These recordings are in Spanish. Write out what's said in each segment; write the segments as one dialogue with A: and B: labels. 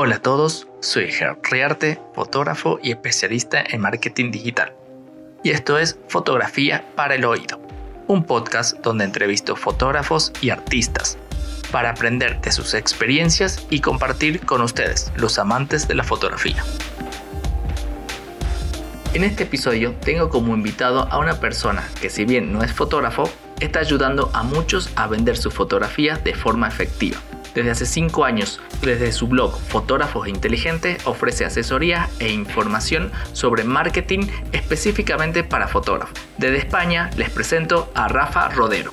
A: Hola a todos, soy Gerard Riarte, fotógrafo y especialista en marketing digital. Y esto es Fotografía para el Oído, un podcast donde entrevisto fotógrafos y artistas para aprender de sus experiencias y compartir con ustedes, los amantes de la fotografía. En este episodio tengo como invitado a una persona que si bien no es fotógrafo, está ayudando a muchos a vender su fotografía de forma efectiva. Desde hace 5 años, desde su blog Fotógrafos Inteligentes, ofrece asesoría e información sobre marketing específicamente para fotógrafos. Desde España les presento a Rafa Rodero.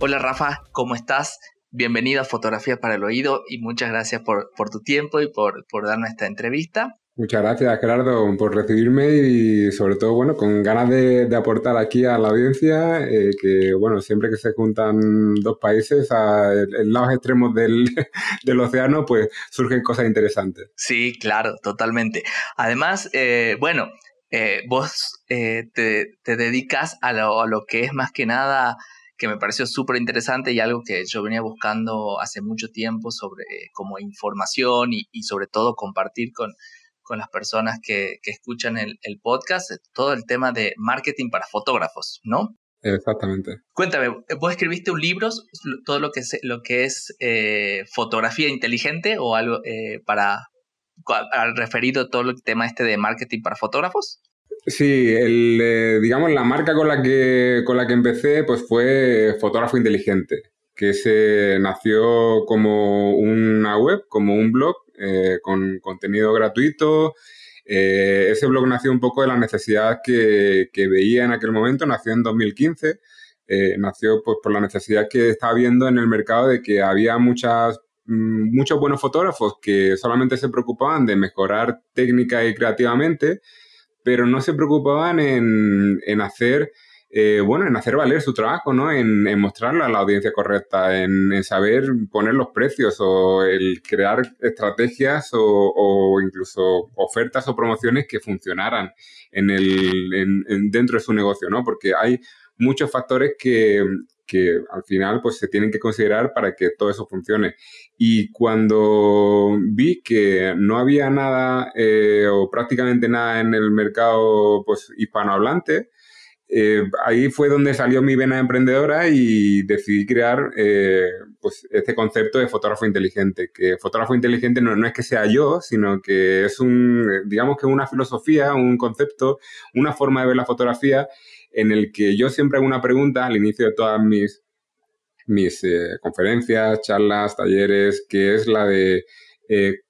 A: Hola Rafa, ¿cómo estás? Bienvenido a Fotografía para el Oído y muchas gracias por, tu tiempo y por, por darme esta entrevista.
B: Muchas gracias, Gerardo, por recibirme y sobre todo, bueno, con ganas de, aportar aquí a la audiencia eh, que, bueno, siempre que se juntan dos países a en lados extremos del, del, océano, pues surgen cosas interesantes.
A: Sí, claro, totalmente. Además, eh, bueno, eh, vos te, te, dedicas a lo, a lo que es más que nada que me pareció súper interesante y algo que yo venía buscando hace mucho tiempo sobre como información y, y sobre todo compartir con, con las personas que, escuchan el, podcast, todo el tema de marketing para fotógrafos, ¿no?
B: Exactamente.
A: Cuéntame, ¿vos escribiste un libro, todo lo que es, lo que es eh, fotografía inteligente o algo eh, para, referido a todo el tema este de marketing para fotógrafos?
B: Sí, el, eh, digamos la marca con la que con la que empecé pues fue Fotógrafo Inteligente, que se nació como una web, como un blog eh, con contenido gratuito. Eh, ese blog nació un poco de la necesidad que, veía en aquel momento, nació en 2015, eh, nació pues, por la necesidad que estaba viendo en el mercado de que había muchas, mm, muchos buenos fotógrafos que solamente se preocupaban de mejorar técnica y creativamente, pero no se preocupaban en, en hacer eh, bueno, en hacer valer su trabajo, ¿no? En, mostrarle a la audiencia correcta, en, saber poner los precios o el crear estrategias o, incluso ofertas o promociones que funcionaran en el, dentro de su negocio, ¿no? Porque hay muchos factores que, al final pues se tienen que considerar para que todo eso funcione. Y cuando vi que no había nada eh, o prácticamente nada en el mercado pues hispanohablante, eh, ahí fue donde salió mi vena emprendedora y decidí crear eh, pues este concepto de fotógrafo inteligente, que fotógrafo inteligente no, es que sea yo, sino que es un, digamos que una filosofía, un concepto, una forma de ver la fotografía en el que yo siempre hago una pregunta al inicio de todas mis, mis eh, conferencias, charlas, talleres, que es la de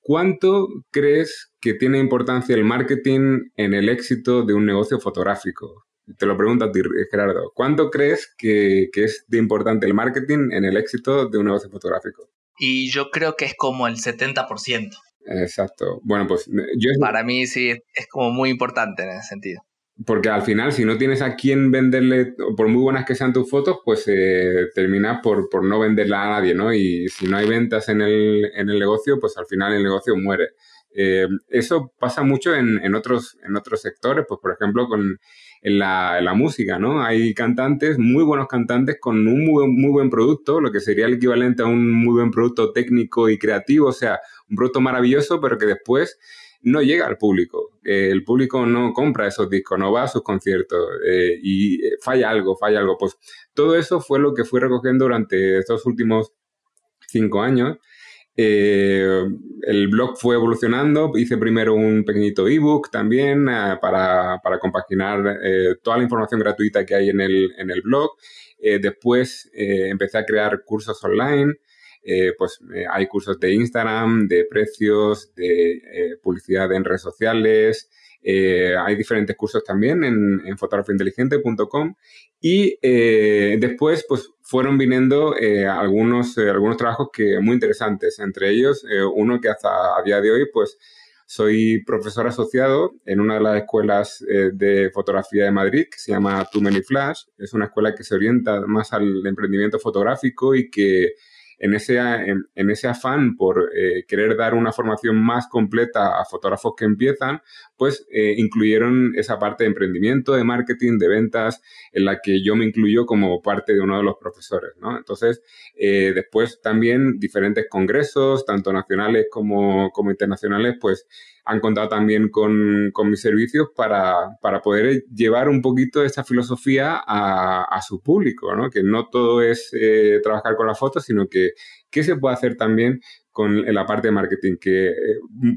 B: ¿cuánto crees que tiene importancia el marketing en el éxito de un negocio fotográfico? Te lo pregunto a ti, Gerardo. ¿Cuánto crees que, es de importante el marketing en el éxito de un negocio fotográfico?
A: Y yo creo que es como el 70%.
B: Exacto. Bueno, pues yo...
A: Para mí sí, es como muy importante en ese sentido.
B: Porque al final, si no tienes a quién venderle, por muy buenas que sean tus fotos, pues eh, terminas por, por, no venderla a nadie, ¿no? Y si no hay ventas en el, en el negocio, pues al final el negocio muere. Eh, eso pasa mucho en, en, otros, en otros sectores, pues por ejemplo con, en, la, la música, ¿no? Hay cantantes, muy buenos cantantes con un muy, muy buen producto, lo que sería el equivalente a un muy buen producto técnico y creativo, o sea, un producto maravilloso, pero que después no llega al público. Eh, el público no compra esos discos, no va a sus conciertos eh, y falla algo, falla algo. Pues todo eso fue lo que fui recogiendo durante estos últimos cinco años eh, el blog fue evolucionando, hice primero un pequeñito ebook también eh, para, para, compaginar eh, toda la información gratuita que hay en el, en el blog. después empecé a crear cursos online, pues hay cursos de Instagram, de precios, de publicidad en redes sociales, hay diferentes cursos también en, en fotografiainteligente.com y después pues fueron viniendo eh, algunos, algunos trabajos que muy interesantes, entre ellos uno que hasta a día de hoy pues soy profesor asociado en una de las escuelas de fotografía de Madrid que se llama Too Many Flash. Es una escuela que se orienta más al emprendimiento fotográfico y que en ese, en, ese afán por eh, querer dar una formación más completa a fotógrafos que empiezan, pues eh, incluyeron esa parte de emprendimiento, de marketing, de ventas, en la que yo me incluyo como parte de uno de los profesores, ¿no? Entonces, eh, después también diferentes congresos, tanto nacionales como, como internacionales, pues han contado también con, mis servicios para, poder llevar un poquito esa filosofía a, su público, ¿no? Que no todo es eh, trabajar con la foto, sino que qué se puede hacer también con la parte de marketing, que eh,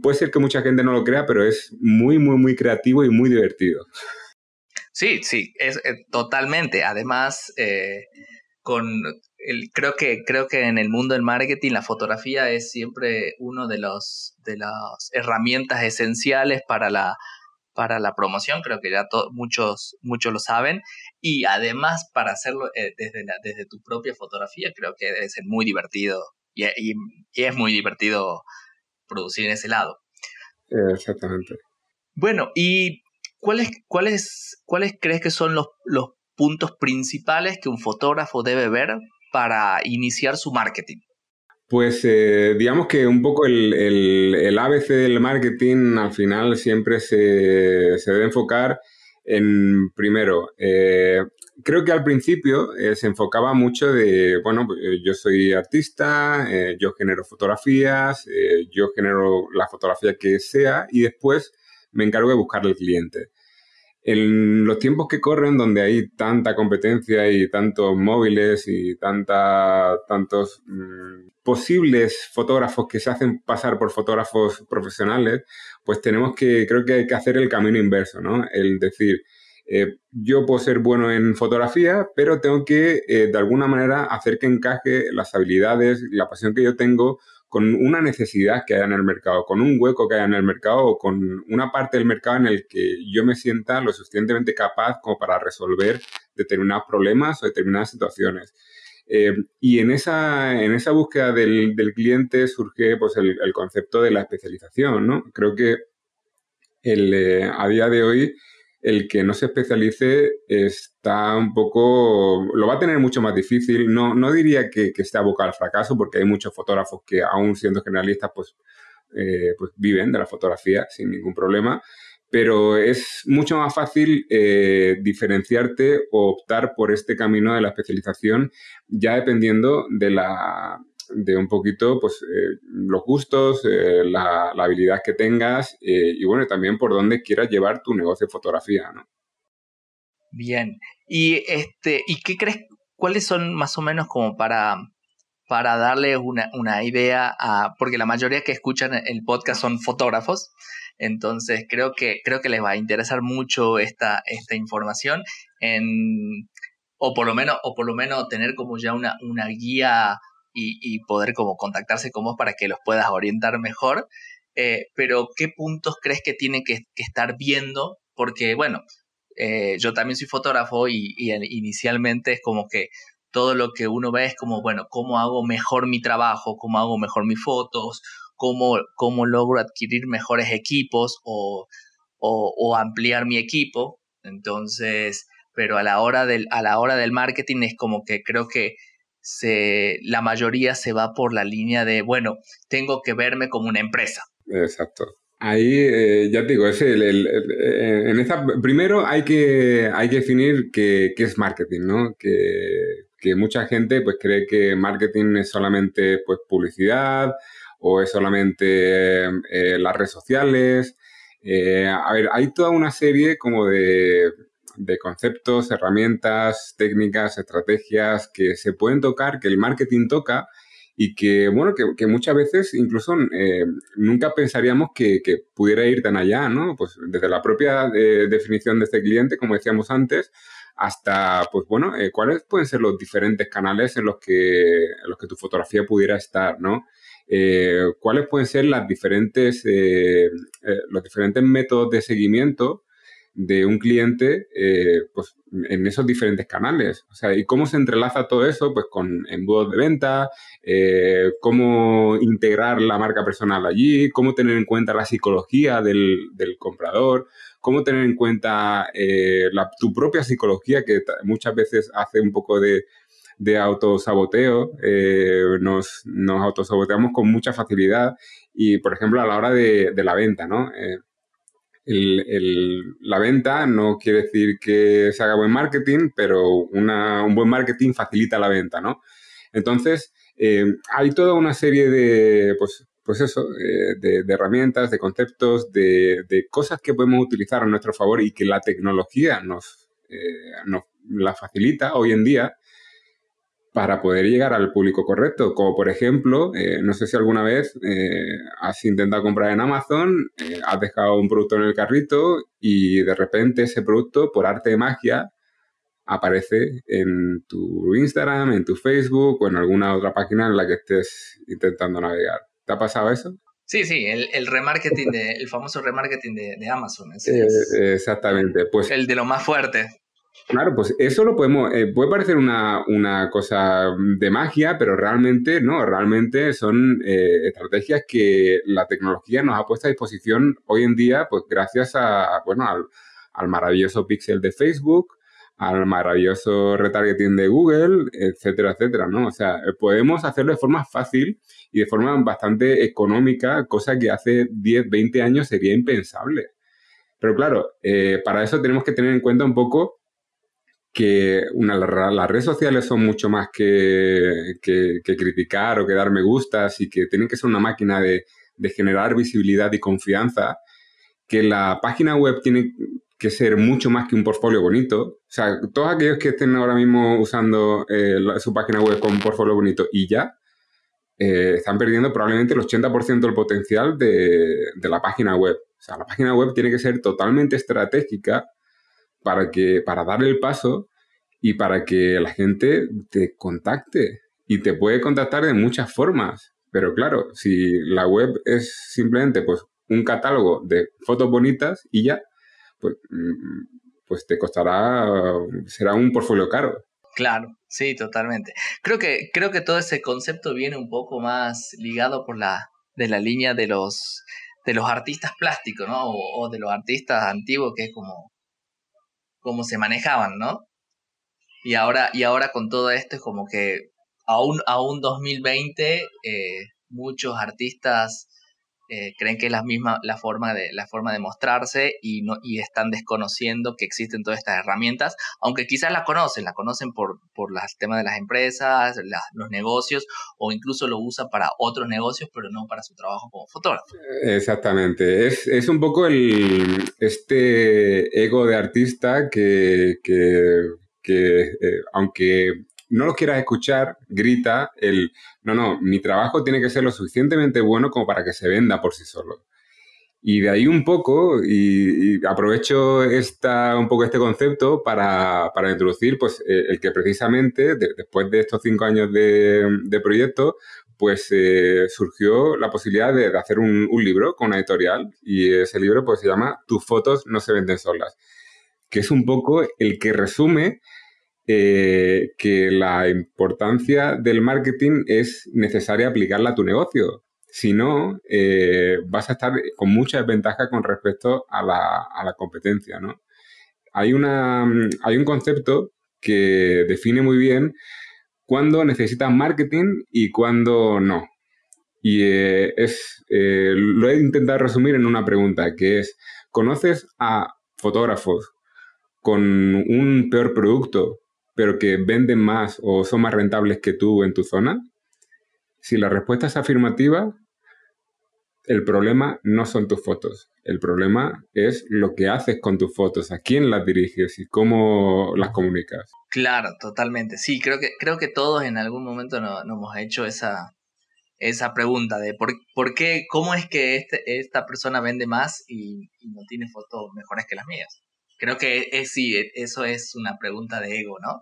B: puede ser que mucha gente no lo crea, pero es muy, muy, muy creativo y muy divertido.
A: Sí, sí, es, eh, totalmente. Además, con el, creo que creo que en el mundo del marketing la fotografía es siempre uno de los de las herramientas esenciales para la para la promoción creo que ya muchos muchos lo saben y además para hacerlo eh, desde desde tu propia fotografía creo que debe ser muy divertido y, es muy divertido producir en ese lado
B: exactamente
A: bueno y cuáles cuáles cuáles crees que son los los puntos principales que un fotógrafo debe ver para iniciar su marketing?
B: Pues eh, digamos que un poco el, el, ABC del marketing al final siempre se, debe enfocar en, primero, eh, creo que al principio eh, se enfocaba mucho de, bueno, pues, yo soy artista, yo genero fotografías, yo genero la fotografía que sea y después me encargo de buscar al cliente en los tiempos que corren, donde hay tanta competencia y tantos móviles y tanta, tantos mm, posibles fotógrafos que se hacen pasar por fotógrafos profesionales, pues tenemos que, creo que hay que hacer el camino inverso, ¿no? El decir, eh, yo puedo ser bueno en fotografía, pero tengo que, eh, de alguna manera, hacer que encaje las habilidades, la pasión que yo tengo con una necesidad que haya en el mercado, con un hueco que haya en el mercado o con una parte del mercado en el que yo me sienta lo suficientemente capaz como para resolver determinados problemas o determinadas situaciones. Eh, y en esa, en esa búsqueda del, cliente surge pues, el, concepto de la especialización. ¿no? Creo que el, eh, a día de hoy el que no se especialice está un poco, lo va a tener mucho más difícil. No, no diría que, que esté abocado al fracaso, porque hay muchos fotógrafos que aún siendo generalistas, pues, eh, pues viven de la fotografía sin ningún problema. Pero es mucho más fácil eh, diferenciarte o optar por este camino de la especialización, ya dependiendo de la, de un poquito pues eh, los gustos, eh, la, habilidad que tengas eh, y bueno, también por dónde quieras llevar tu negocio de fotografía, ¿no?
A: Bien. Y este, ¿y qué crees? ¿Cuáles son más o menos como para, para darle una, una idea a. porque la mayoría que escuchan el podcast son fotógrafos. Entonces creo que, creo que les va a interesar mucho esta, esta información. En, o por lo menos, o por lo menos tener como ya una, una guía y, poder como contactarse con vos para que los puedas orientar mejor. Eh, pero ¿qué puntos crees que tiene que, estar viendo? Porque, bueno, eh, yo también soy fotógrafo y, inicialmente es como que todo lo que uno ve es como, bueno, ¿cómo hago mejor mi trabajo? ¿Cómo hago mejor mis fotos? ¿Cómo, cómo logro adquirir mejores equipos o, o, ampliar mi equipo? Entonces, pero a la hora del, a la hora del marketing es como que creo que se, la mayoría se va por la línea de, bueno, tengo que verme como una empresa.
B: Exacto. Ahí, eh, ya te digo, es el, eh, en esta, primero hay que, hay que definir qué, es marketing, ¿no? Que, mucha gente pues cree que marketing es solamente pues publicidad o es solamente eh, las redes sociales. a ver, hay toda una serie como de, de conceptos, herramientas, técnicas, estrategias que se pueden tocar, que el marketing toca y que, bueno, que, muchas veces incluso eh, nunca pensaríamos que, pudiera ir tan allá, ¿no? Pues desde la propia eh, definición de este cliente, como decíamos antes, hasta, pues bueno, eh, cuáles pueden ser los diferentes canales en los que, en los que tu fotografía pudiera estar, ¿no? cuáles pueden ser las diferentes, los diferentes métodos de seguimiento de un cliente eh, pues, en esos diferentes canales. O sea, y cómo se entrelaza todo eso pues, con embudos de venta, eh, cómo integrar la marca personal allí, cómo tener en cuenta la psicología del, comprador, cómo tener en cuenta eh, tu propia psicología, que muchas veces hace un poco de, de autosaboteo, eh, nos, nos autosaboteamos con mucha facilidad y, por ejemplo, a la hora de, la venta, ¿no? Eh, la venta no quiere decir que se haga buen marketing, pero un buen marketing facilita la venta, ¿no? Entonces, eh, hay toda una serie de, pues, pues eh, de, herramientas, de conceptos, de, cosas que podemos utilizar a nuestro favor y que la tecnología nos, eh, nos la facilita hoy en día para poder llegar al público correcto. Como por ejemplo, eh, no sé si alguna vez has intentado comprar en Amazon, has dejado un producto en el carrito y de repente ese producto, por arte de magia, aparece en tu Instagram, en tu Facebook o en alguna otra página en la que estés intentando navegar. ¿Te ha pasado eso?
A: Sí, sí, el, remarketing, de, el famoso remarketing de, Amazon.
B: Eh, exactamente. Pues,
A: el de lo más fuerte.
B: Claro, pues eso lo podemos, eh, puede parecer una, cosa de magia, pero realmente no, realmente son eh, estrategias que la tecnología nos ha puesto a disposición hoy en día, pues gracias a, bueno, al, al maravilloso pixel de Facebook, al maravilloso retargeting de Google, etcétera, etcétera, ¿no? O sea, podemos hacerlo de forma fácil y de forma bastante económica, cosa que hace 10, 20 años sería impensable. Pero claro, eh, para eso tenemos que tener en cuenta un poco que una, las redes sociales son mucho más que, que, criticar o que dar me gustas y que tienen que ser una máquina de, de generar visibilidad y confianza, que la página web tiene que ser mucho más que un portfolio bonito. O sea, todos aquellos que estén ahora mismo usando eh, su página web con un portfolio bonito y ya, eh, están perdiendo probablemente el 80% del potencial de, la página web. O sea, la página web tiene que ser totalmente estratégica para, que, para dar el paso y para que la gente te contacte. Y te puede contactar de muchas formas. Pero claro, si la web es simplemente pues, un catálogo de fotos bonitas y ya, pues, mm, pues te costará, será un portfolio caro.
A: Claro, sí, totalmente. Creo que, creo que todo ese concepto viene un poco más ligado por la, de la línea de los, de los artistas plásticos, ¿no? O, de los artistas antiguos, que es como, como se manejaban, ¿no? Y ahora, y ahora con todo esto es como que aún, aún 2020, eh, muchos artistas eh, creen que es la misma la forma de la forma de mostrarse y no y están desconociendo que existen todas estas herramientas aunque quizás la conocen la conocen por por los temas de las empresas los negocios o incluso lo usan para otros negocios pero no para su trabajo como fotógrafo.
B: Exactamente. Es, es un poco el este ego de artista que, que, que eh, aunque no lo quieras escuchar, grita el, no, no, mi trabajo tiene que ser lo suficientemente bueno como para que se venda por sí solo. Y de ahí un poco, y, aprovecho esta, un poco este concepto para, introducir pues, eh, el que precisamente después de estos cinco años de, proyecto, pues eh, surgió la posibilidad de, hacer un, un, libro con una editorial y ese libro pues se llama Tus fotos no se venden solas, que es un poco el que resume eh, que la importancia del marketing es necesaria aplicarla a tu negocio. Si no, eh, vas a estar con mucha desventaja con respecto a la, competencia. ¿no? Hay, una, hay un concepto que define muy bien cuándo necesitas marketing y cuándo no. Y eh, es, lo he intentado resumir en una pregunta, que es, ¿conoces a fotógrafos con un peor producto pero que venden más o son más rentables que tú en tu zona? Si la respuesta es afirmativa, el problema no son tus fotos. El problema es lo que haces con tus fotos, a quién las diriges y cómo las comunicas.
A: Claro, totalmente. Sí, creo que, creo que todos en algún momento nos, hemos hecho esa, esa pregunta de por, por qué, cómo es que este, esta persona vende más y, y no tiene fotos mejores que las mías. Creo que es, sí, e, eso es una pregunta de ego, ¿no?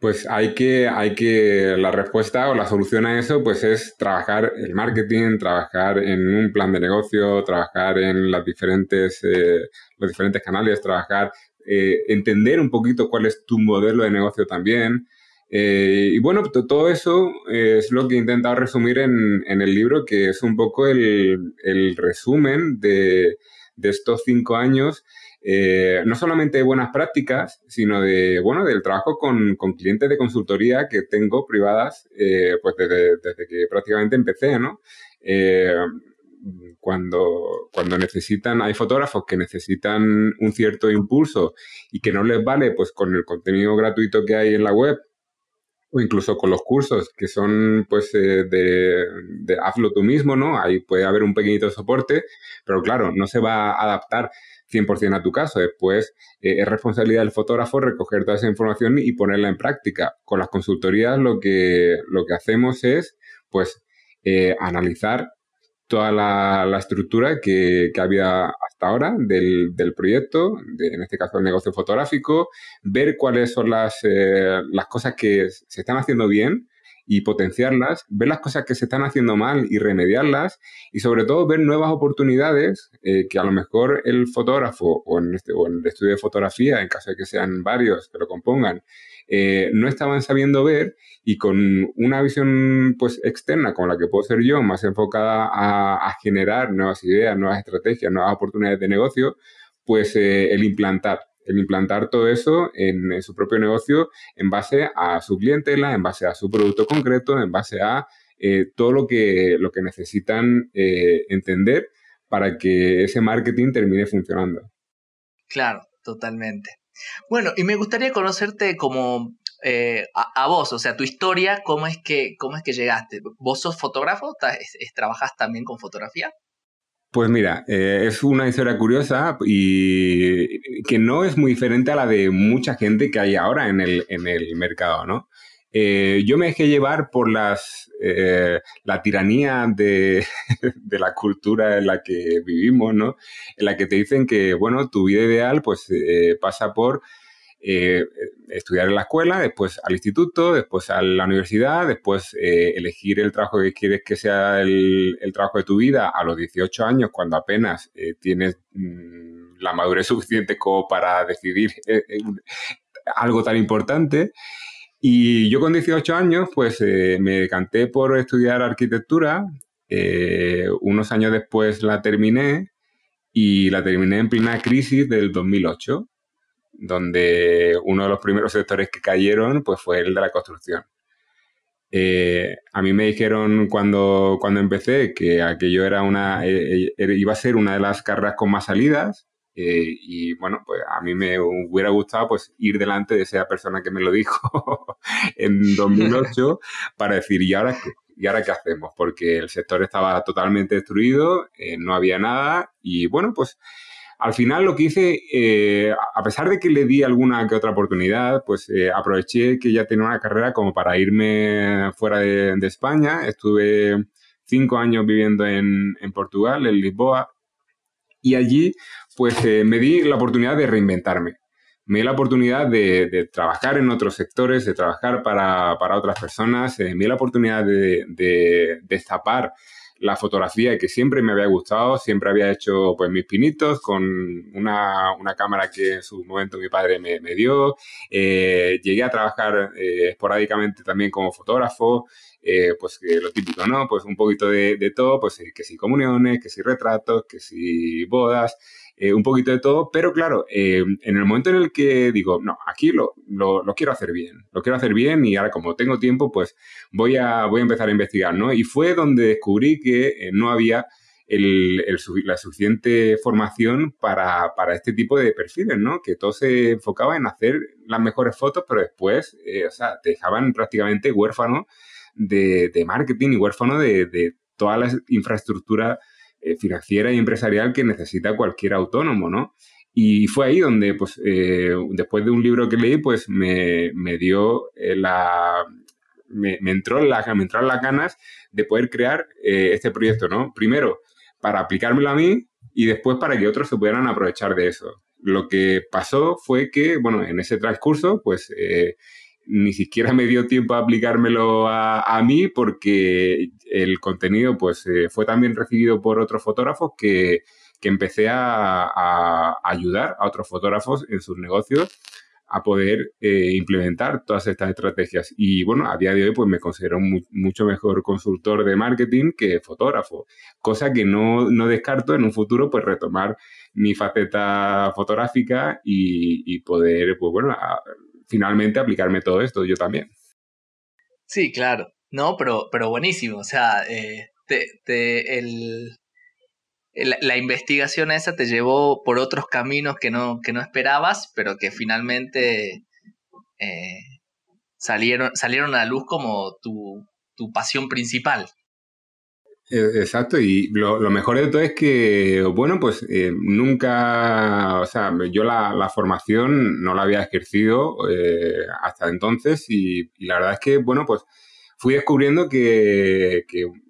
B: Pues hay que, hay que, la respuesta o la solución a eso, pues es trabajar el marketing, trabajar en un plan de negocio, trabajar en las diferentes, eh, los diferentes canales, trabajar, eh, entender un poquito cuál es tu modelo de negocio también. Eh, y bueno, todo eso es lo que he intentado resumir en, en el libro, que es un poco el, el resumen de, de estos cinco años eh, no solamente de buenas prácticas, sino de, bueno, del trabajo con, clientes de consultoría que tengo privadas, eh, pues desde, que prácticamente empecé, ¿no? Eh, cuando, cuando necesitan, hay fotógrafos que necesitan un cierto impulso y que no les vale, pues con el contenido gratuito que hay en la web, o incluso con los cursos que son pues de, de, hazlo tú mismo, ¿no? Ahí puede haber un pequeñito soporte, pero claro, no se va a adaptar 100% a tu caso. Después eh, es responsabilidad del fotógrafo recoger toda esa información y ponerla en práctica. Con las consultorías lo que, lo que hacemos es pues eh, analizar toda la, estructura que, había hasta ahora del, proyecto, en este caso el negocio fotográfico, ver cuáles son las, eh, las cosas que se están haciendo bien y potenciarlas, ver las cosas que se están haciendo mal y remediarlas y sobre todo ver nuevas oportunidades eh, que a lo mejor el fotógrafo o en, este, o el estudio de fotografía, en caso de que sean varios que lo compongan, eh, no estaban sabiendo ver y con una visión pues externa como la que puedo ser yo, más enfocada a, generar nuevas ideas, nuevas estrategias, nuevas oportunidades de negocio, pues eh, el implantar el implantar todo eso en, su propio negocio en base a su clientela, en base a su producto concreto, en base a eh, todo lo que, lo que necesitan entender para que ese marketing termine funcionando.
A: Claro, totalmente. Bueno, y me gustaría conocerte como eh, a, vos, o sea, tu historia, cómo es que, cómo es que llegaste. ¿Vos sos fotógrafo? ¿Trabajás también con fotografía?
B: Pues mira, eh, es una historia curiosa y que no es muy diferente a la de mucha gente que hay ahora en el, en el mercado, ¿no? Eh, yo me dejé llevar por las, eh, la tiranía de, de, la cultura en la que vivimos, ¿no? En la que te dicen que, bueno, tu vida ideal pues pasa por eh, estudiar en la escuela, después al instituto, después a la universidad, después eh, elegir el trabajo que quieres que sea el, trabajo de tu vida a los 18 años, cuando apenas eh, tienes mm, la madurez suficiente como para decidir algo tan importante. Y yo con 18 años, pues me decanté por estudiar arquitectura. unos años después la terminé y la terminé en plena crisis del 2008 donde uno de los primeros sectores que cayeron pues fue el de la construcción. Eh, a mí me dijeron cuando, cuando empecé que aquello era una, eh, eh, iba a ser una de las carreras con más salidas y bueno, pues a mí me hubiera gustado pues ir delante de esa persona que me lo dijo en 2008 para decir, ¿y ahora qué? ¿Y ahora qué hacemos? Porque el sector estaba totalmente destruido, no había nada y bueno, pues al final lo que hice, eh, a pesar de que le di alguna que otra oportunidad, pues eh, aproveché que ya tenía una carrera como para irme fuera de, España. Estuve cinco años viviendo en, Portugal, en Lisboa, y allí pues eh, me di la oportunidad de reinventarme. Me di la oportunidad de, trabajar en otros sectores, de trabajar para, otras personas, me di la oportunidad de, de destapar la fotografía que siempre me había gustado, siempre había hecho pues mis pinitos con una, cámara que en su momento mi padre me, dio. Eh, llegué a trabajar eh, esporádicamente también como fotógrafo, eh, pues lo típico, ¿no? Pues un poquito de, de todo, pues que si comuniones, que si retratos, que si bodas. Eh, un poquito de todo, pero claro, eh, en el momento en el que digo, no, aquí lo, lo, quiero hacer bien, lo quiero hacer bien y ahora como tengo tiempo, pues voy a, voy a empezar a investigar, ¿no? Y fue donde descubrí que eh, no había el, la suficiente formación para, para, este tipo de perfiles, ¿no? Que todo se enfocaba en hacer las mejores fotos, pero después, o sea, te dejaban prácticamente huérfano de, de marketing y huérfano de, de toda la infraestructura eh, financiera y empresarial que necesita cualquier autónomo, ¿no? Y fue ahí donde, pues, eh, después de un libro que leí, pues me, dio eh, la... Me, entró la, me entraron las ganas de poder crear este proyecto, ¿no? Primero, para aplicármelo a mí y después para que otros se pudieran aprovechar de eso. Lo que pasó fue que, bueno, en ese transcurso, pues ni siquiera me dio tiempo a aplicármelo a, mí porque el contenido pues eh, fue también recibido por otros fotógrafos que, empecé a, ayudar a otros fotógrafos en sus negocios a poder eh, implementar todas estas estrategias. Y bueno, a día de hoy pues me considero mucho mejor consultor de marketing que fotógrafo, cosa que no, no, descarto en un futuro pues retomar mi faceta fotográfica y, poder pues bueno, finalmente aplicarme todo esto yo también.
A: Sí, claro. No, pero, pero buenísimo. O sea, eh, te, el, la, investigación esa te llevó por otros caminos que no, que no esperabas, pero que finalmente eh, salieron, salieron a la luz como tu, tu pasión principal.
B: E, exacto, y lo, mejor de todo es que, bueno, pues eh, nunca, o sea, yo la, formación no la había ejercido eh, hasta entonces y, la verdad es que, bueno, pues fui descubriendo que,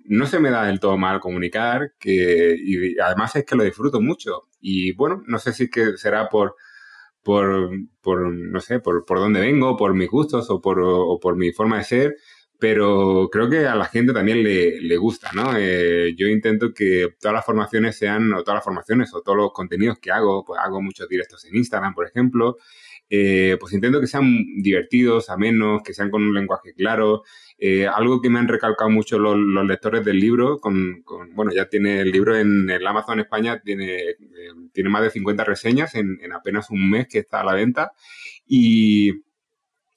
B: no se me da del todo mal comunicar, que y además es que lo disfruto mucho. Y bueno, no sé si es que será por, por, por no sé, por, por dónde vengo, por mis gustos o por, o por mi forma de ser, pero creo que a la gente también le, le gusta, ¿no? Eh, yo intento que todas las formaciones sean, o todas las formaciones, o todos los contenidos que hago, pues hago muchos directos en Instagram, por ejemplo, eh, pues intento que sean divertidos, amenos, que sean con un lenguaje claro. Eh, algo que me han recalcado mucho los, lectores del libro, con, bueno, ya tiene el libro en el Amazon España, tiene, eh, tiene más de 50 reseñas en, apenas un mes que está a la venta. Y,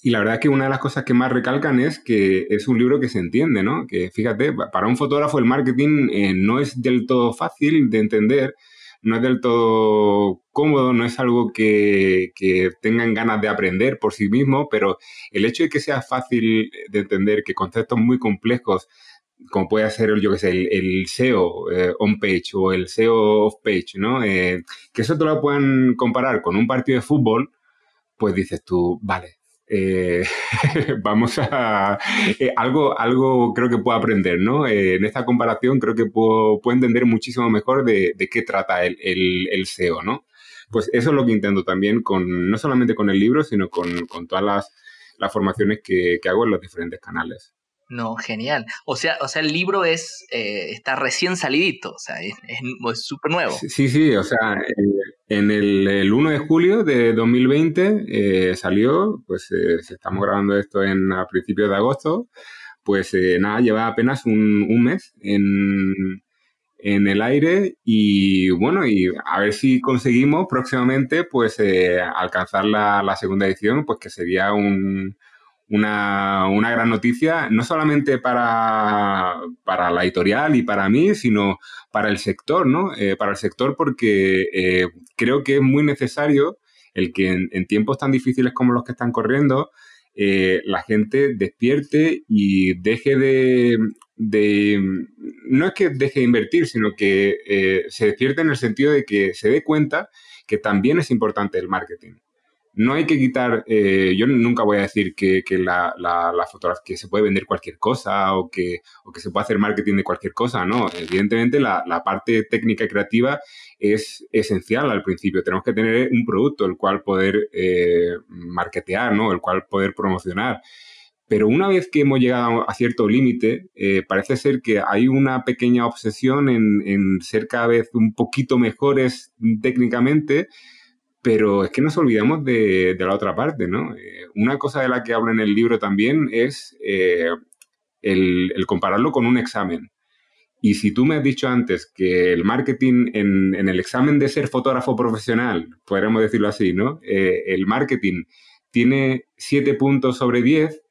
B: y la verdad es que una de las cosas que más recalcan es que es un libro que se entiende, ¿no? Que fíjate, para un fotógrafo el marketing no es del todo fácil de entender no es del todo cómodo, no es algo que, tengan ganas de aprender por sí mismo, pero el hecho de que sea fácil de entender que conceptos muy complejos como puede ser, yo que sé, el, SEO eh, on page o el SEO off page, ¿no? Eh, que eso te lo puedan comparar con un partido de fútbol, pues dices tú, vale, eh, vamos a... Eh, algo, algo creo que puedo aprender, ¿no? Eh, en esta comparación creo que puedo, entender muchísimo mejor de, qué trata el, el, SEO, ¿no? Pues eso es lo que intento también con, no solamente con el libro, sino con, todas las, formaciones que, que hago en los diferentes canales.
A: No, genial. O sea, o sea el libro es eh, está recién salidito, o sea, es súper nuevo.
B: Sí, sí, o sea, en el, 1 de julio de 2020 eh, salió, pues eh, estamos grabando esto en a principios de agosto, pues nada, lleva apenas un, mes en, el aire y bueno, y a ver si conseguimos próximamente pues alcanzar la, la segunda edición, pues que sería un una, una, gran noticia, no solamente para, para, la editorial y para mí, sino para el sector, ¿no? Eh, para el sector porque eh, creo que es muy necesario el que en, tiempos tan difíciles como los que están corriendo, eh, la gente despierte y deje de, de, no es que deje de invertir, sino que se despierte en el sentido de que se dé cuenta que también es importante el marketing no hay que quitar, eh, yo nunca voy a decir que, la, fotografía, que se puede vender cualquier cosa o que, que se puede hacer marketing de cualquier cosa, no. Evidentemente la, parte técnica y creativa es esencial al principio. Tenemos que tener un producto el cual poder eh, marketear, ¿no? El cual poder promocionar. Pero una vez que hemos llegado a cierto límite, eh, parece ser que hay una pequeña obsesión en, en ser cada vez un poquito mejores técnicamente, pero es que nos olvidamos de, la otra parte, ¿no? Eh, una cosa de la que hablo en el libro también es eh, el, compararlo con un examen. Y si tú me has dicho antes que el marketing en, el examen de ser fotógrafo profesional, podríamos decirlo así, ¿no? Eh, el marketing tiene 7 puntos sobre 10,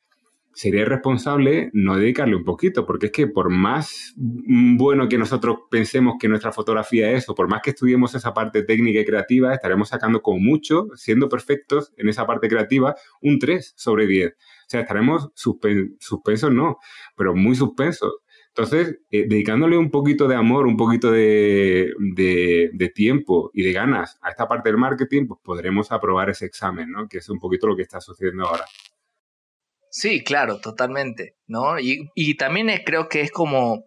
B: sería responsable no dedicarle un poquito, porque es que por más bueno que nosotros pensemos que nuestra fotografía es, o por más que estudiemos esa parte técnica y creativa, estaremos sacando como mucho, siendo perfectos en esa parte creativa, un 3 sobre 10. O sea, estaremos suspensos, no, pero muy suspensos. Entonces, eh, dedicándole un poquito de amor, un poquito de, de, tiempo y de ganas a esta parte del marketing, pues podremos aprobar ese examen, ¿no? Que es un poquito lo que está sucediendo ahora.
A: Sí, claro, totalmente, ¿no? Y, y también creo que es como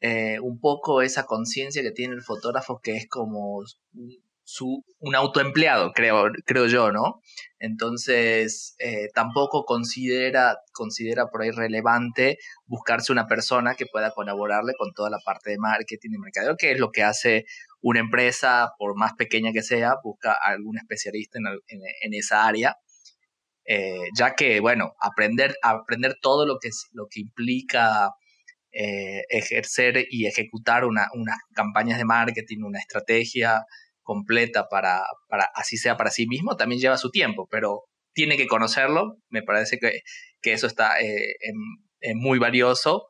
A: eh, un poco esa conciencia que tiene el fotógrafo que es como su, un autoempleado, creo, creo yo, ¿no? Entonces, eh, tampoco considera, considera por ahí relevante buscarse una persona que pueda colaborarle con toda la parte de marketing y mercadeo, que es lo que hace una empresa, por más pequeña que sea, busca algún especialista en, en esa área eh, ya que, bueno, aprender, aprender todo lo que, lo que implica eh, ejercer y ejecutar unas campañas de marketing, una estrategia completa para, para, así sea para sí mismo, también lleva su tiempo, pero tiene que conocerlo, me parece que, que eso está eh, muy valioso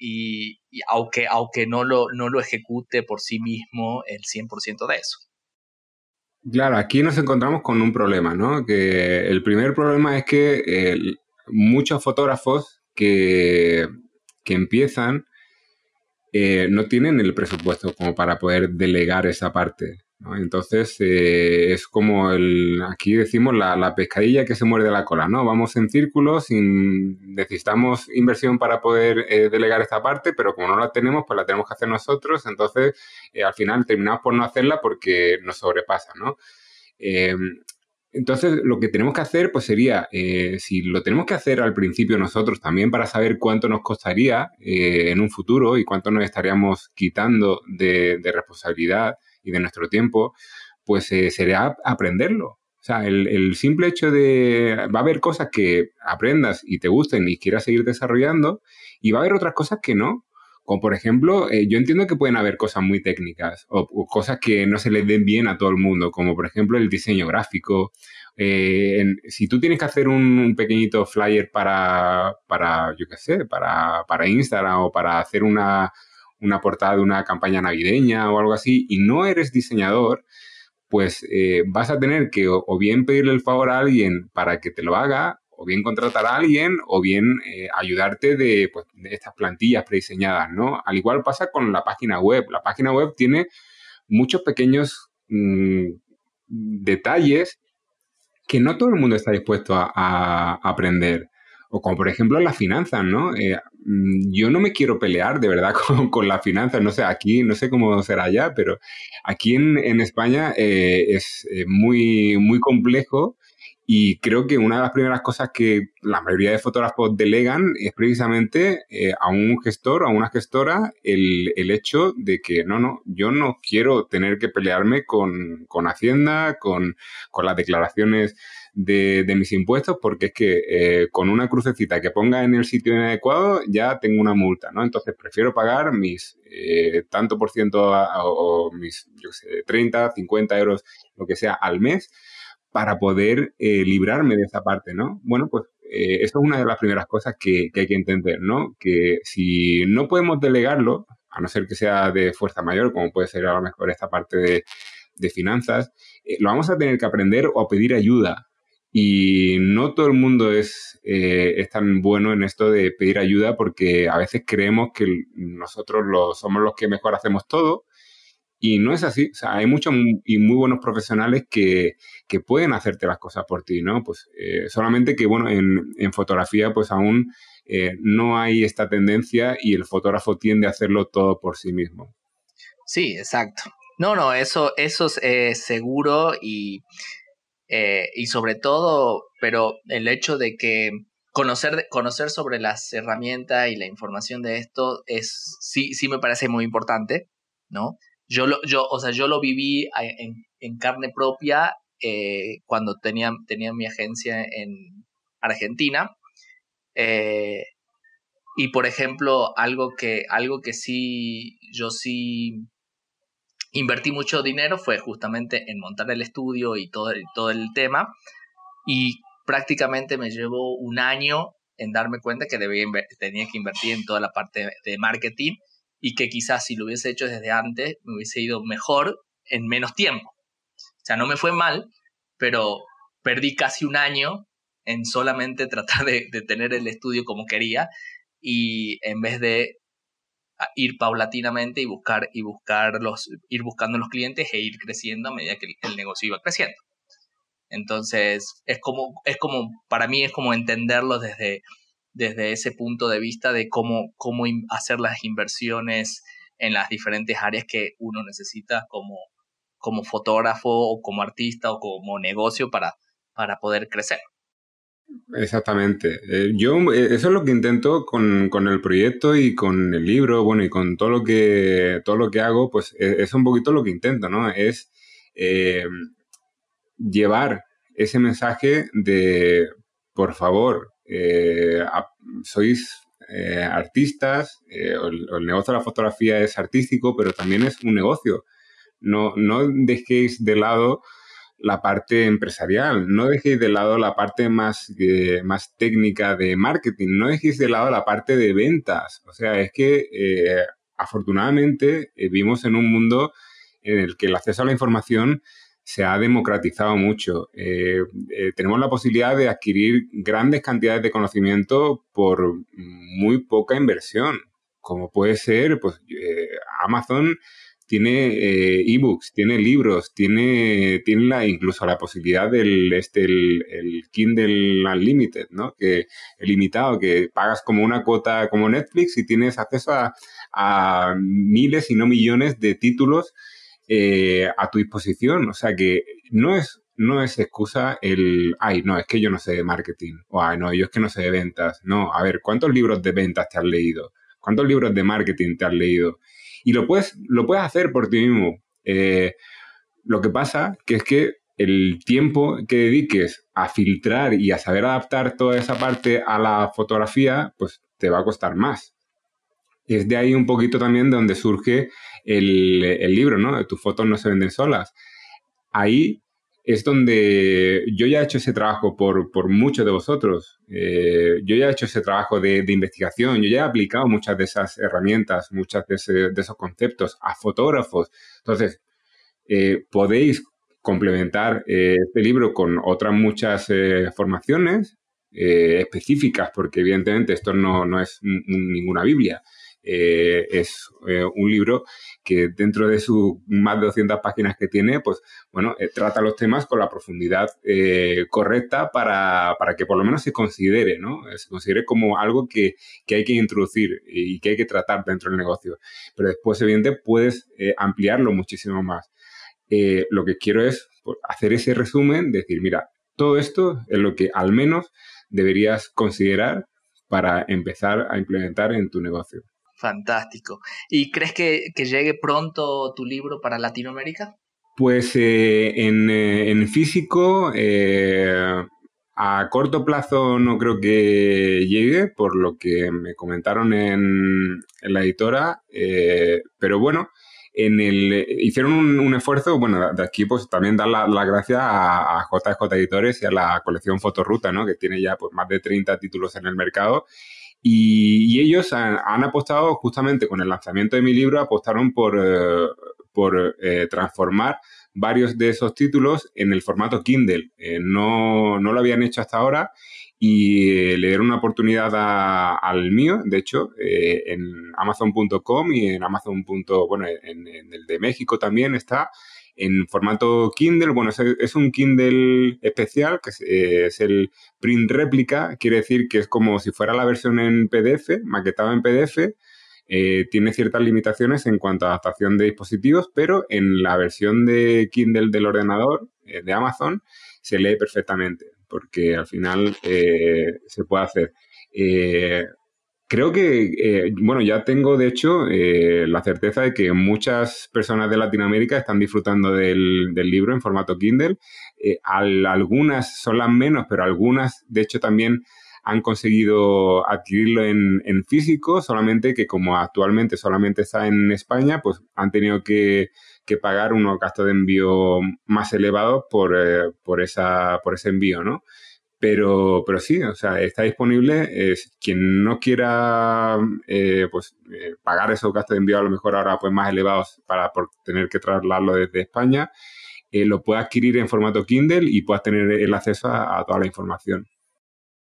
A: y, aunque, aunque no, lo, no lo ejecute por sí mismo el 100% de eso.
B: Claro, aquí nos encontramos con un problema, ¿no? Que el primer problema es que muchos fotógrafos que, empiezan eh, no tienen el presupuesto como para poder delegar esa parte. Entonces, eh, es como el, aquí decimos la, pescadilla que se muerde la cola, ¿no? Vamos en círculos, sin, necesitamos inversión para poder eh, delegar esta parte, pero como no la tenemos, pues la tenemos que hacer nosotros, entonces eh, al final terminamos por no hacerla porque nos sobrepasa, ¿no? entonces, lo que tenemos que hacer, pues sería, si lo tenemos que hacer al principio nosotros también para saber cuánto nos costaría en un futuro y cuánto nos estaríamos quitando de responsabilidad, y de nuestro tiempo, pues eh, sería aprenderlo. O sea, el, simple hecho de... Va a haber cosas que aprendas y te gusten y quieras seguir desarrollando y va a haber otras cosas que no. Como por ejemplo, eh, yo entiendo que pueden haber cosas muy técnicas o, cosas que no se le den bien a todo el mundo, como por ejemplo el diseño gráfico. Eh, si tú tienes que hacer un, pequeñito flyer para, para yo qué sé, para, para Instagram o para hacer una, una portada de una campaña navideña o algo así y no eres diseñador, pues eh, vas a tener que o, bien pedirle el favor a alguien para que te lo haga, o bien contratar a alguien, o bien eh, ayudarte de, pues, de, estas plantillas prediseñadas, ¿no? Al igual pasa con la página web. La página web tiene muchos pequeños mm, detalles que no todo el mundo está dispuesto a aprender. O como por ejemplo las finanzas, ¿no? Eh, yo no me quiero pelear de verdad con, con, las finanzas, no sé, aquí, no sé cómo será allá, pero aquí en, en España eh, es eh, muy, muy complejo y creo que una de las primeras cosas que la mayoría de fotógrafos delegan es precisamente a un gestor, a una gestora, el, el, hecho de que no, no, yo no quiero tener que pelearme con, con Hacienda, con, con las declaraciones de, mis impuestos porque es que eh, con una crucecita que ponga en el sitio inadecuado ya tengo una multa, ¿no? Entonces prefiero pagar mis eh, tanto por ciento o, mis, yo sé, 30, 50 euros, lo que sea al mes para poder eh, librarme de esa parte, ¿no? Bueno, pues eso es una de las primeras cosas que, hay que entender, ¿no? Que si no podemos delegarlo, a no ser que sea de fuerza mayor, como puede ser a lo mejor esta parte de, de finanzas, lo vamos a tener que aprender o pedir ayuda y no todo el mundo es, eh, es, tan bueno en esto de pedir ayuda porque a veces creemos que nosotros somos los que mejor hacemos todo y no es así. O sea, hay muchos y muy buenos profesionales que, que pueden hacerte las cosas por ti, ¿no? Pues eh, solamente que, bueno, en, en fotografía pues aún eh, no hay esta tendencia y el fotógrafo tiende a hacerlo todo por sí mismo.
A: Sí, exacto. No, no, eso, eso es seguro y eh, y sobre todo, pero el hecho de que conocer, conocer sobre las herramientas y la información de esto es, sí, sí me parece muy importante, ¿no? Yo lo, yo, o sea, yo lo viví en, carne propia eh, cuando tenía, tenía mi agencia en Argentina. Eh, y por ejemplo, algo que, algo que sí, yo sí invertí mucho dinero fue justamente en montar el estudio y todo, todo el tema. Y prácticamente me llevó un año en darme cuenta que debía tenía que invertir en toda la parte de marketing y que quizás si lo hubiese hecho desde antes me hubiese ido mejor en menos tiempo. O sea, no me fue mal, pero perdí casi un año en solamente tratar de, de tener el estudio como quería y en vez de ir paulatinamente y buscar y buscar los, ir buscando los clientes e ir creciendo a medida que el, negocio iba creciendo. Entonces, es como, es como, para mí es como entenderlo desde, desde ese punto de vista de cómo, cómo hacer las inversiones en las diferentes áreas que uno necesita como, como fotógrafo o como artista o como negocio para, para poder crecer.
B: Exactamente. Eh, yo, eh, eso es lo que intento con, el proyecto y con el libro, bueno, y con todo lo que, todo lo que hago, pues e, es, un poquito lo que intento, ¿no? Es eh, llevar ese mensaje de, por favor, sois artistas, eh, el, negocio de la fotografía es artístico, pero también es un negocio. No, no dejéis de lado la parte empresarial, no dejéis de lado la parte más, más técnica de marketing, no dejéis de lado la parte de ventas. O sea, es que afortunadamente vivimos en un mundo en el que el acceso a la información se ha democratizado mucho. Eh, eh, tenemos la posibilidad de adquirir grandes cantidades de conocimiento por muy poca inversión, como puede ser, pues eh, Amazon tiene ebooks, tiene libros, tiene, tiene la, incluso la posibilidad del este, el, Kindle Unlimited, ¿no? Que el limitado, que pagas como una cuota como Netflix y tienes acceso a, a miles y no millones de títulos eh, a tu disposición. O sea que no es, no es excusa el, ay, no, es que yo no sé de marketing, o ay, no, yo es que no sé de ventas. No, a ver, ¿cuántos libros de ventas te has leído? ¿Cuántos libros de marketing te has leído? Y lo puedes, lo puedes hacer por ti mismo. Eh, lo que pasa que es que el tiempo que dediques a filtrar y a saber adaptar toda esa parte a la fotografía, pues te va a costar más. Es de ahí un poquito también de donde surge el, libro, ¿no? Tus fotos no se venden solas. Ahí es donde yo ya he hecho ese trabajo por, por muchos de vosotros. Eh, yo ya he hecho ese trabajo de, investigación, yo ya he aplicado muchas de esas herramientas, muchas de, esos conceptos a fotógrafos. Entonces, eh, podéis complementar eh, este libro con otras muchas formaciones específicas, porque evidentemente esto no, no es ninguna Biblia. Eh, es eh, un libro que dentro de sus más de 200 páginas que tiene, pues bueno, eh, trata los temas con la profundidad correcta para, que por lo menos se considere, ¿no? Se considere como algo que, hay que introducir y que hay que tratar dentro del negocio. Pero después, evidentemente, puedes ampliarlo muchísimo más. lo que quiero es pues, hacer ese resumen, decir, mira, todo esto es lo que al menos deberías considerar para empezar a implementar en tu negocio.
A: Fantástico. ¿Y crees que, llegue pronto tu libro para Latinoamérica?
B: Pues eh, eh, en, físico, eh, a corto plazo no creo que llegue, por lo que me comentaron en, la editora, pero bueno, en el, hicieron un, esfuerzo, bueno, de aquí pues también dar las la gracias a, a, JJ Editores y a la colección Fotoruta, ¿no? Que tiene ya pues más de 30 títulos en el mercado y, ellos han, apostado justamente con el lanzamiento de mi libro, apostaron por, eh, por eh, transformar varios de esos títulos en el formato Kindle. Eh, no, no, lo habían hecho hasta ahora y le dieron una oportunidad al mío, de hecho, en amazon.com y en amazon. bueno, en, el de México también está en formato Kindle. Bueno, es, un Kindle especial, que es, el print réplica, quiere decir que es como si fuera la versión en PDF, maquetada en PDF. Eh, tiene ciertas limitaciones en cuanto a adaptación de dispositivos, pero en la versión de Kindle del ordenador eh, de Amazon se lee perfectamente, porque al final eh, se puede hacer. Creo que, eh, bueno, ya tengo de hecho eh, la certeza de que muchas personas de Latinoamérica están disfrutando del, libro en formato Kindle. Eh, algunas son las menos, pero algunas de hecho también han conseguido adquirirlo en, físico, solamente que como actualmente solamente está en España, pues han tenido que, pagar unos gastos de envío más elevados por, por, esa, por ese envío, ¿no? Pero, pero sí, o sea, está disponible. Quien no quiera eh, pues, eh, pagar esos gastos de envío a lo mejor ahora pues más elevados para por tener que trasladarlo desde España, eh, lo puede adquirir en formato Kindle y puedas tener el acceso a, toda la información.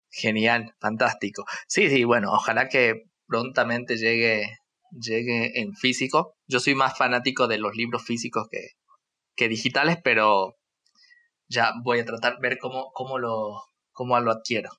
A: Genial, fantástico. Sí, sí, bueno, ojalá que prontamente llegue, llegue en físico. Yo soy más fanático de los libros físicos que, que digitales, pero ya voy a tratar de ver cómo, cómo lo, cómo lo adquiero.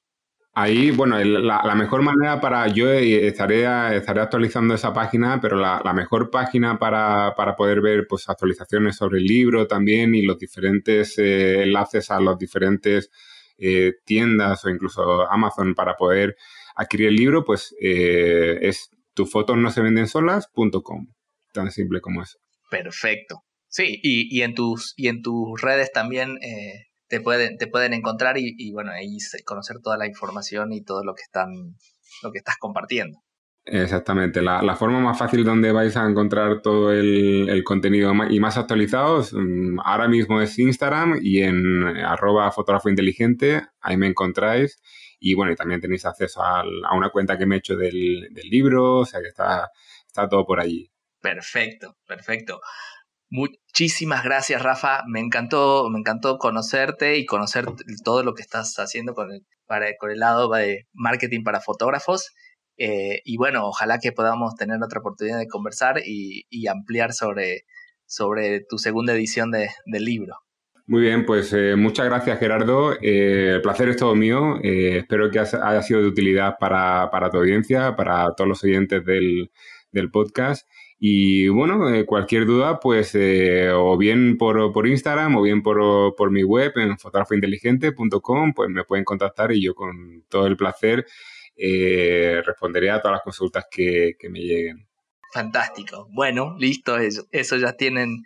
B: Ahí, bueno, la, mejor manera para, yo estaré, estaré actualizando esa página, pero la, mejor página para, poder ver pues, actualizaciones sobre el libro también y los diferentes eh, enlaces a las diferentes eh, tiendas o incluso Amazon para poder adquirir el libro, pues eh, es tufotos no se venden solas.com. Tan simple como eso.
A: Perfecto. Sí, y, en, tus, y en tus redes también te pueden, te pueden encontrar y, bueno, ahí conocer toda la información y todo lo que están, lo que estás compartiendo.
B: Exactamente, la, forma más fácil donde vais a encontrar todo el, contenido y más actualizados mm, ahora mismo es Instagram y en arroba fotógrafo inteligente, ahí me encontráis y bueno, y también tenéis acceso a, una cuenta que me he hecho del, del libro, o sea que está, está todo por allí.
A: Perfecto, perfecto. Muchísimas gracias, Rafa. Me encantó, me encantó conocerte y conocer todo lo que estás haciendo con el, para, el lado de marketing para fotógrafos. Eh, y bueno, ojalá que podamos tener otra oportunidad de conversar y, ampliar sobre, sobre tu segunda edición de, del libro.
B: Muy bien, pues eh, muchas gracias Gerardo. Eh, el placer es todo mío. espero que haya sido de utilidad para, para tu audiencia, para todos los oyentes del, del podcast. Y bueno, eh, cualquier duda, pues eh, o bien por, por, Instagram o bien por, por mi web en fotografointeligente.com, pues me pueden contactar y yo con todo el placer eh, responderé a todas las consultas que, que, me lleguen.
A: Fantástico. Bueno, listo, eso, eso ya tienen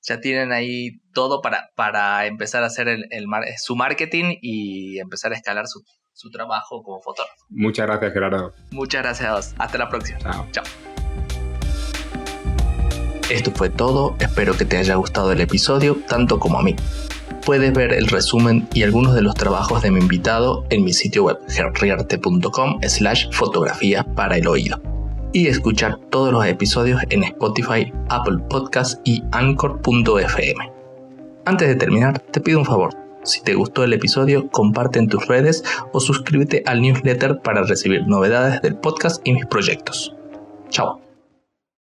A: ya tienen ahí todo para, para empezar a hacer el, el, su marketing y empezar a escalar su, su trabajo como fotógrafo.
B: Muchas gracias, Gerardo.
A: Muchas gracias. Hasta la próxima.
B: Chao.
A: Chao. Esto fue todo, espero que te haya gustado el episodio tanto como a mí. Puedes ver el resumen y algunos de los trabajos de mi invitado en mi sitio web herriarte.com slash fotografía para el oído y escuchar todos los episodios en Spotify, Apple Podcasts y Anchor.fm. Antes de terminar, te pido un favor. Si te gustó el episodio, comparte en tus redes o suscríbete al newsletter para recibir novedades del podcast y mis proyectos. Chao.